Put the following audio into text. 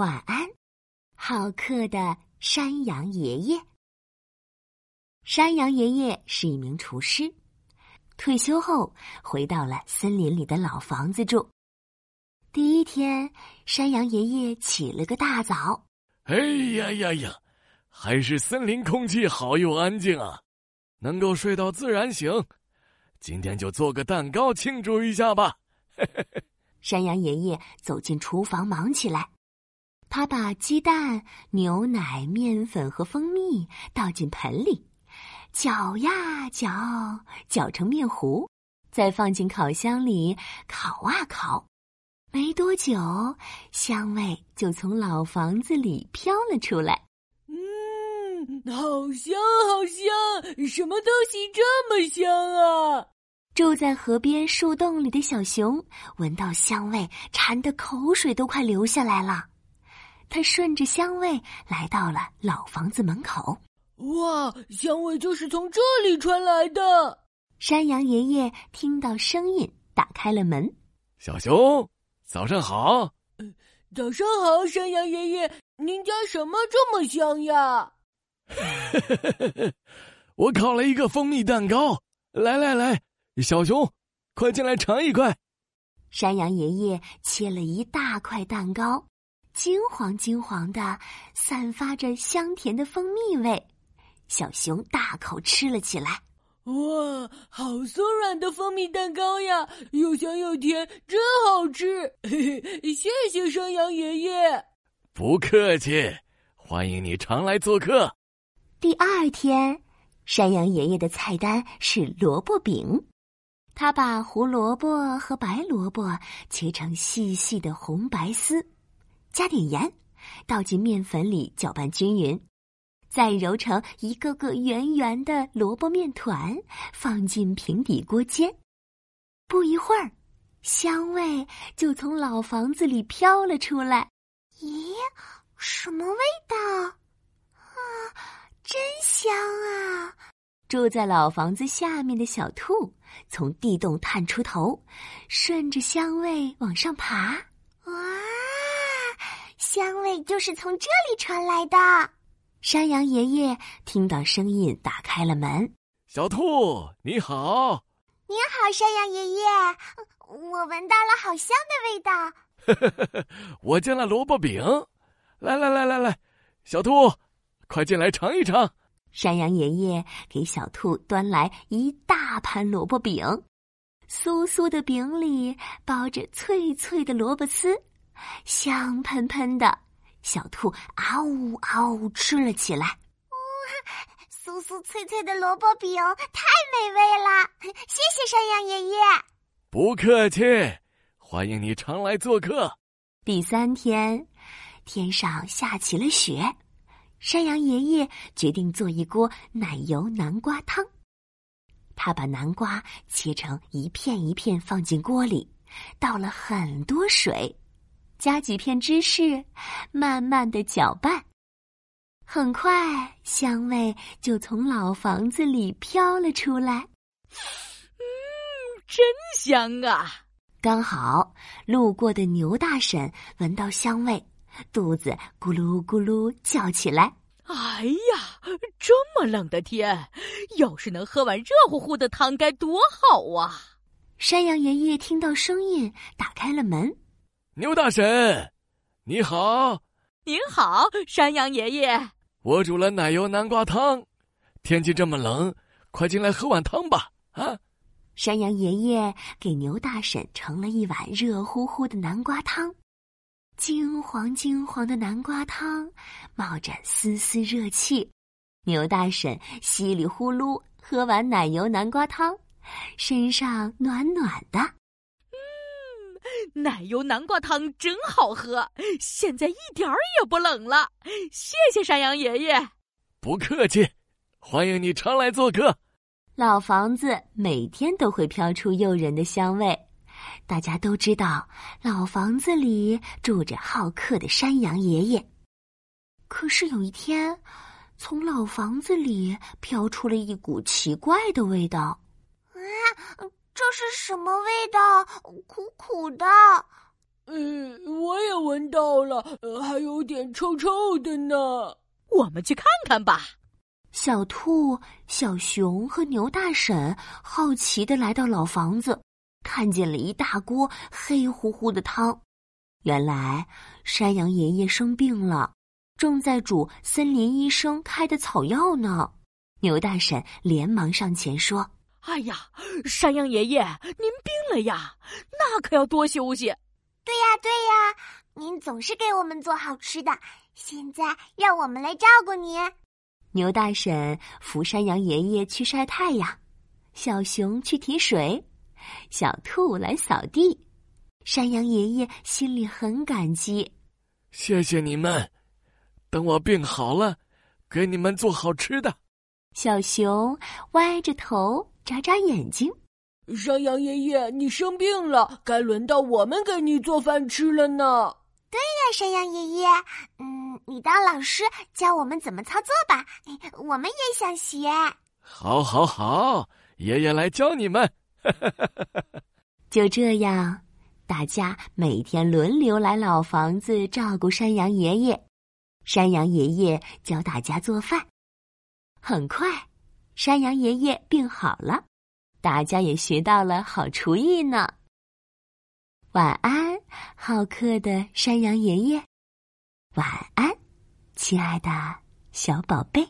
晚安，好客的山羊爷爷。山羊爷爷是一名厨师，退休后回到了森林里的老房子住。第一天，山羊爷爷起了个大早。哎呀呀呀，还是森林空气好又安静啊，能够睡到自然醒。今天就做个蛋糕庆祝一下吧。山羊爷爷走进厨房，忙起来。他把鸡蛋、牛奶、面粉和蜂蜜倒进盆里，搅呀搅，搅成面糊，再放进烤箱里烤啊烤。没多久，香味就从老房子里飘了出来。嗯，好香，好香！什么东西这么香啊？住在河边树洞里的小熊闻到香味，馋得口水都快流下来了。他顺着香味来到了老房子门口。哇，香味就是从这里传来的！山羊爷爷听到声音，打开了门。小熊，早上好！早上好，山羊爷爷，您家什么这么香呀？我烤了一个蜂蜜蛋糕。来来来，小熊，快进来尝一块。山羊爷爷切了一大块蛋糕。金黄金黄的，散发着香甜的蜂蜜味。小熊大口吃了起来。哇，好松软的蜂蜜蛋糕呀，又香又甜，真好吃！嘿嘿，谢谢山羊爷爷。不客气，欢迎你常来做客。第二天，山羊爷爷的菜单是萝卜饼。他把胡萝卜和白萝卜切成细细的红白丝。加点盐，倒进面粉里搅拌均匀，再揉成一个个圆圆的萝卜面团，放进平底锅煎。不一会儿，香味就从老房子里飘了出来。咦，什么味道？啊，真香啊！住在老房子下面的小兔从地洞探出头，顺着香味往上爬。哇！香味就是从这里传来的。山羊爷爷听到声音，打开了门。小兔，你好！你好，山羊爷爷，我闻到了好香的味道。我煎了萝卜饼，来来来来来，小兔，快进来尝一尝。山羊爷爷给小兔端来一大盘萝卜饼，酥酥的饼里包着脆脆的萝卜丝。香喷喷的，小兔嗷呜嗷呜吃了起来。哇，酥酥脆脆的萝卜饼太美味了！谢谢山羊爷爷。不客气，欢迎你常来做客。第三天，天上下起了雪，山羊爷爷决定做一锅奶油南瓜汤。他把南瓜切成一片一片放进锅里，倒了很多水。加几片芝士，慢慢的搅拌。很快，香味就从老房子里飘了出来。嗯，真香啊！刚好路过的牛大婶闻到香味，肚子咕噜咕噜叫起来。哎呀，这么冷的天，要是能喝碗热乎乎的汤该多好啊！山羊爷爷听到声音，打开了门。牛大婶，你好！您好，山羊爷爷。我煮了奶油南瓜汤，天气这么冷，快进来喝碗汤吧！啊！山羊爷爷给牛大婶盛了一碗热乎乎的南瓜汤，金黄金黄的南瓜汤冒着丝丝热气。牛大婶稀里呼噜喝完奶油南瓜汤，身上暖暖的。奶油南瓜汤真好喝，现在一点儿也不冷了。谢谢山羊爷爷。不客气，欢迎你常来做客。老房子每天都会飘出诱人的香味，大家都知道老房子里住着好客的山羊爷爷。可是有一天，从老房子里飘出了一股奇怪的味道。啊！这是什么味道？苦苦的。嗯，我也闻到了，还有点臭臭的呢。我们去看看吧。小兔、小熊和牛大婶好奇的来到老房子，看见了一大锅黑乎乎的汤。原来山羊爷爷生病了，正在煮森林医生开的草药呢。牛大婶连忙上前说：“哎呀，山羊爷爷，您病了呀，那可要多休息。”对呀，对呀，您总是给我们做好吃的，现在让我们来照顾您。牛大婶扶山羊爷爷去晒太阳，小熊去提水，小兔来扫地。山羊爷爷心里很感激，谢谢你们。等我病好了，给你们做好吃的。小熊歪着头眨眨眼睛。山羊爷爷，你生病了，该轮到我们给你做饭吃了呢。对呀，山羊爷爷，嗯，你当老师教我们怎么操作吧，我们也想学。好，好，好，爷爷来教你们。就这样，大家每天轮流来老房子照顾山羊爷爷，山羊爷爷教大家做饭。很快，山羊爷爷病好了，大家也学到了好厨艺呢。晚安，好客的山羊爷爷。晚安，亲爱的小宝贝。